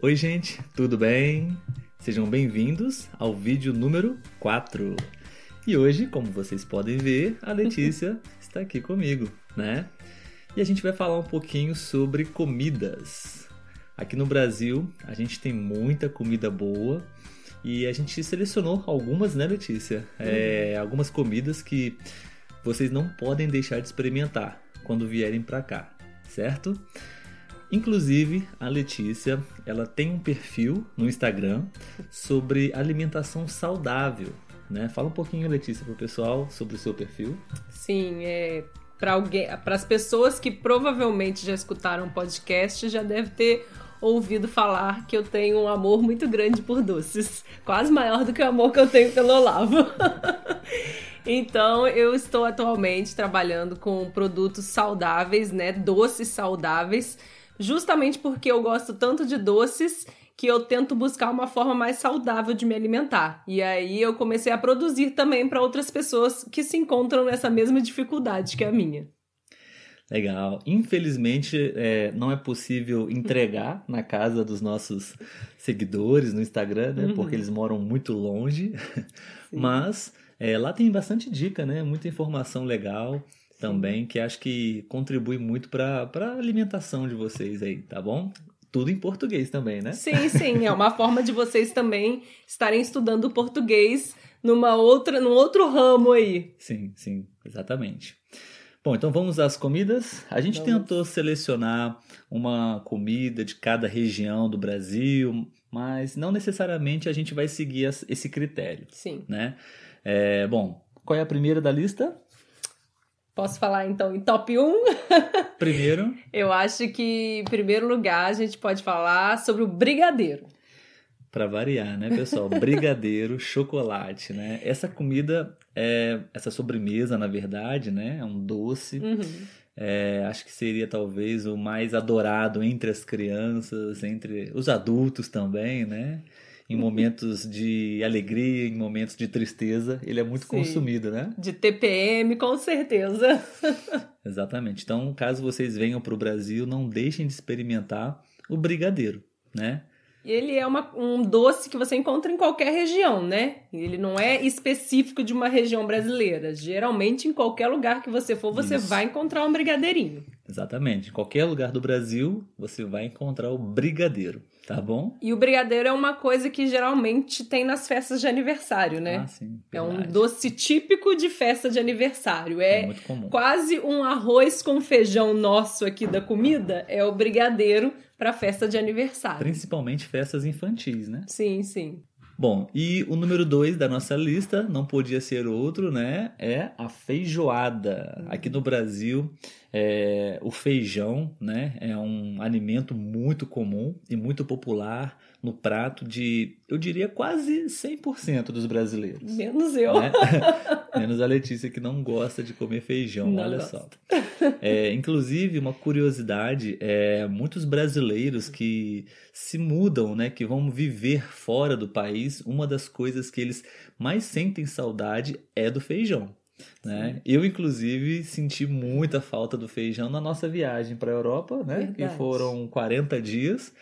Oi, gente, tudo bem? Sejam bem-vindos ao vídeo número 4. E hoje, como vocês podem ver, a Letícia está aqui comigo, né? E a gente vai falar um pouquinho sobre comidas. Aqui no Brasil, a gente tem muita comida boa e a gente selecionou algumas, né, Letícia? É, algumas comidas que vocês não podem deixar de experimentar quando vierem para cá, certo? Inclusive, a Letícia, ela tem um perfil no Instagram sobre alimentação saudável, né? Fala um pouquinho, Letícia, pro pessoal sobre o seu perfil. Sim, é para alguém, para as pessoas que provavelmente já escutaram o podcast, já deve ter ouvido falar que eu tenho um amor muito grande por doces, quase maior do que o amor que eu tenho pelo Olavo. Então, eu estou atualmente trabalhando com produtos saudáveis, né? Doces saudáveis justamente porque eu gosto tanto de doces que eu tento buscar uma forma mais saudável de me alimentar. E aí eu comecei a produzir também para outras pessoas que se encontram nessa mesma dificuldade que a minha. Legal. Infelizmente, é, não é possível entregar na casa dos nossos seguidores no Instagram, né? Uhum. Porque eles moram muito longe. Mas é, lá tem bastante dica, né? Muita informação legal também, que acho que contribui muito para a alimentação de vocês aí, tá bom? Tudo em português também, né? Sim, sim. É uma forma de vocês também estarem estudando português numa outra, num outro ramo aí. Sim, sim, exatamente. Bom, então vamos às comidas. A gente vamos. tentou selecionar uma comida de cada região do Brasil, mas não necessariamente a gente vai seguir esse critério. Sim. Né? É, bom, qual é a primeira da lista? Posso falar então em top 1? Primeiro. Eu acho que, em primeiro lugar, a gente pode falar sobre o brigadeiro. Para variar, né, pessoal? Brigadeiro, chocolate, né? Essa comida, é, essa sobremesa, na verdade, né? É um doce. Uhum. É, acho que seria talvez o mais adorado entre as crianças, entre os adultos também, né? Em momentos de alegria, em momentos de tristeza, ele é muito Sim. consumido, né? De TPM, com certeza. Exatamente. Então, caso vocês venham para o Brasil, não deixem de experimentar o brigadeiro, né? Ele é uma, um doce que você encontra em qualquer região, né? Ele não é específico de uma região brasileira. Geralmente, em qualquer lugar que você for, você Isso. vai encontrar um brigadeirinho. Exatamente. Em qualquer lugar do Brasil, você vai encontrar o brigadeiro. Tá bom. E o brigadeiro é uma coisa que geralmente tem nas festas de aniversário, né? Ah, sim. É um doce típico de festa de aniversário. É, é muito comum. quase um arroz com feijão nosso aqui da comida, é o brigadeiro para festa de aniversário. Principalmente festas infantis, né? Sim, sim. Bom, e o número dois da nossa lista, não podia ser outro, né? É a feijoada. Uhum. Aqui no Brasil, é, o feijão, né? É um alimento muito comum e muito popular no prato de, eu diria, quase 100% dos brasileiros. Menos eu. Né? Menos a Letícia, que não gosta de comer feijão, não olha gosto. só. É, inclusive, uma curiosidade, é, muitos brasileiros que se mudam, né, que vão viver fora do país, uma das coisas que eles mais sentem saudade é do feijão. Né? Eu, inclusive, senti muita falta do feijão na nossa viagem para a Europa, né? Verdade. Que foram 40 dias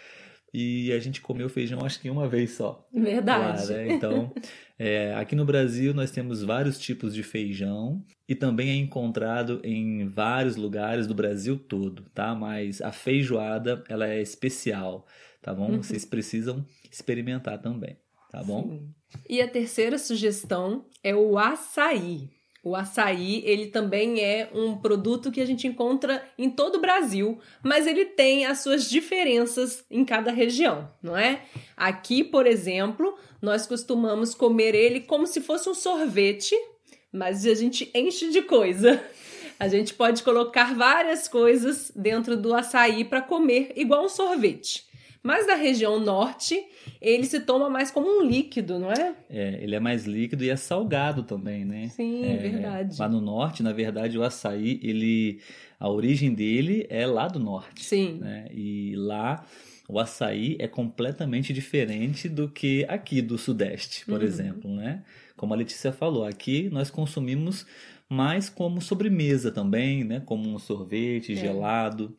e a gente comeu feijão acho que uma vez só. Verdade. Lá, né? Então, é, aqui no Brasil nós temos vários tipos de feijão e também é encontrado em vários lugares do Brasil todo, tá? Mas a feijoada, ela é especial, tá bom? Uhum. Vocês precisam experimentar também, tá bom? Sim. E a terceira sugestão é o açaí. O açaí, ele também é um produto que a gente encontra em todo o Brasil, mas ele tem as suas diferenças em cada região, não é? Aqui, por exemplo, nós costumamos comer ele como se fosse um sorvete, mas a gente enche de coisa. A gente pode colocar várias coisas dentro do açaí para comer, igual um sorvete. Mas na região norte, ele se toma mais como um líquido, não é? É, ele é mais líquido e é salgado também, né? Sim, é, verdade. Lá no norte, na verdade, o açaí, ele, a origem dele é lá do norte. Sim. Né? E lá o açaí é completamente diferente do que aqui do sudeste, por Uhum. exemplo, né? Como a Letícia falou, aqui nós consumimos mais como sobremesa também, né? Como um sorvete É. gelado.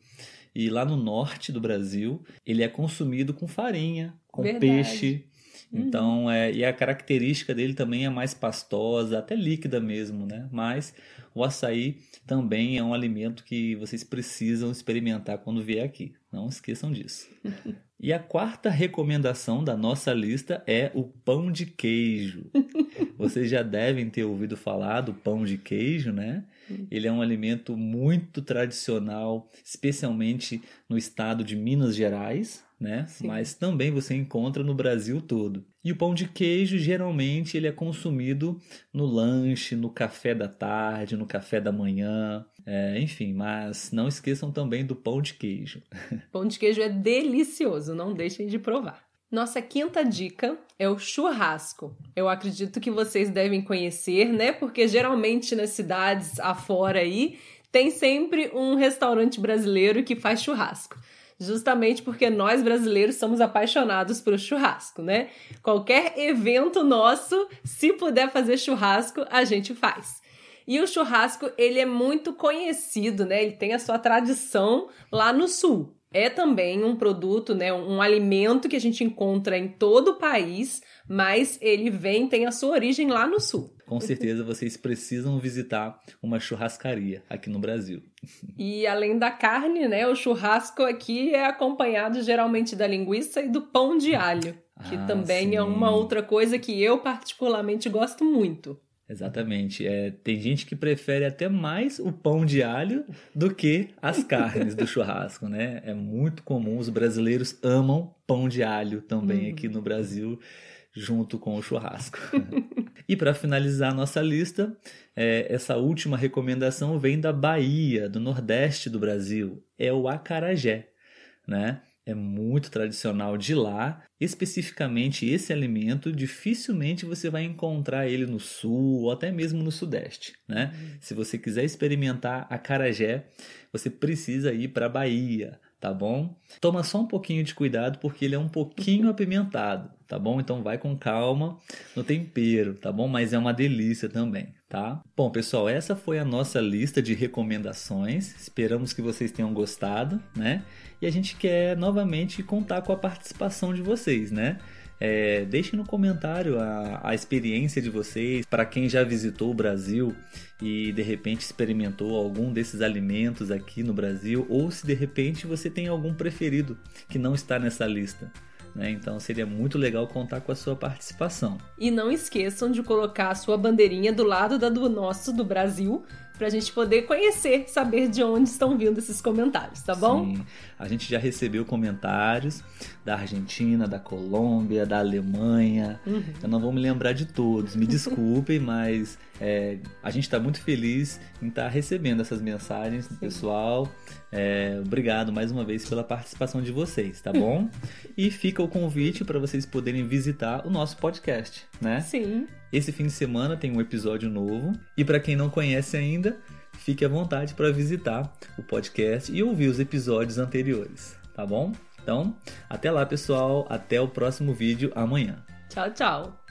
E lá no norte do Brasil, ele é consumido com farinha, com Verdade. peixe. Uhum. Então, é, e a característica dele também é mais pastosa, até líquida mesmo, né? Mas o açaí também é um alimento que vocês precisam experimentar quando vier aqui. Não esqueçam disso. E a quarta recomendação da nossa lista é o pão de queijo. Vocês já devem ter ouvido falar do pão de queijo, né? Ele é um alimento muito tradicional, especialmente no estado de Minas Gerais, né? Sim. Mas também você encontra no Brasil todo. E o pão de queijo, geralmente, ele é consumido no lanche, no café da tarde, no café da manhã, é, enfim. Mas não esqueçam também do pão de queijo. Pão de queijo é delicioso, não deixem de provar. Nossa quinta dica é o churrasco. Eu acredito que vocês devem conhecer, né? Porque geralmente nas cidades afora aí tem sempre um restaurante brasileiro que faz churrasco. Justamente porque nós brasileiros somos apaixonados pelo churrasco, né? Qualquer evento nosso, se puder fazer churrasco, a gente faz. E o churrasco, ele é muito conhecido, né? Ele tem a sua tradição lá no sul. É também um produto, né, um alimento que a gente encontra em todo o país, mas ele vem, tem a sua origem lá no sul. Com certeza vocês precisam visitar uma churrascaria aqui no Brasil. E além da carne, né, o churrasco aqui é acompanhado geralmente da linguiça e do pão de alho, que Ah, também é sim. uma outra coisa que eu particularmente gosto muito. Exatamente. É, tem gente que prefere até mais o pão de alho do que as carnes do churrasco, né? É muito comum, os brasileiros amam pão de alho também Uhum. aqui no Brasil, junto com o churrasco. e para finalizar a nossa lista, é, essa última recomendação vem da Bahia, do Nordeste do Brasil. É o acarajé, né? É muito tradicional de lá. Especificamente esse alimento, dificilmente você vai encontrar ele no sul ou até mesmo no sudeste, né? Se você quiser experimentar acarajé, você precisa ir para Bahia, tá bom? Toma só um pouquinho de cuidado porque ele é um pouquinho apimentado, tá bom? Então vai com calma no tempero, tá bom? Mas é uma delícia também, tá? Bom, pessoal, essa foi a nossa lista de recomendações. Esperamos que vocês tenham gostado, né? E a gente quer novamente contar com a participação de vocês, né? É, deixem no comentário a, a experiência de vocês, para quem já visitou o Brasil e de repente experimentou algum desses alimentos aqui no Brasil, ou se de repente você tem algum preferido que não está nessa lista. Né? Então seria muito legal contar com a sua participação. E não esqueçam de colocar a sua bandeirinha do lado da do nosso, do Brasil, pra gente poder conhecer, saber de onde estão vindo esses comentários, tá bom? Sim, a gente já recebeu comentários da Argentina, da Colômbia, da Alemanha. Uhum. Eu não vou me lembrar de todos, me desculpem, mas é, a gente está muito feliz em estar recebendo essas mensagens do pessoal. É, obrigado mais uma vez pela participação de vocês, tá bom? e fica o convite para vocês poderem visitar o nosso podcast, né? Sim. Esse fim de semana tem um episódio novo. E para quem não conhece ainda, fique à vontade para visitar o podcast e ouvir os episódios anteriores, tá bom? Então, até lá, pessoal. Até o próximo vídeo amanhã. Tchau, tchau.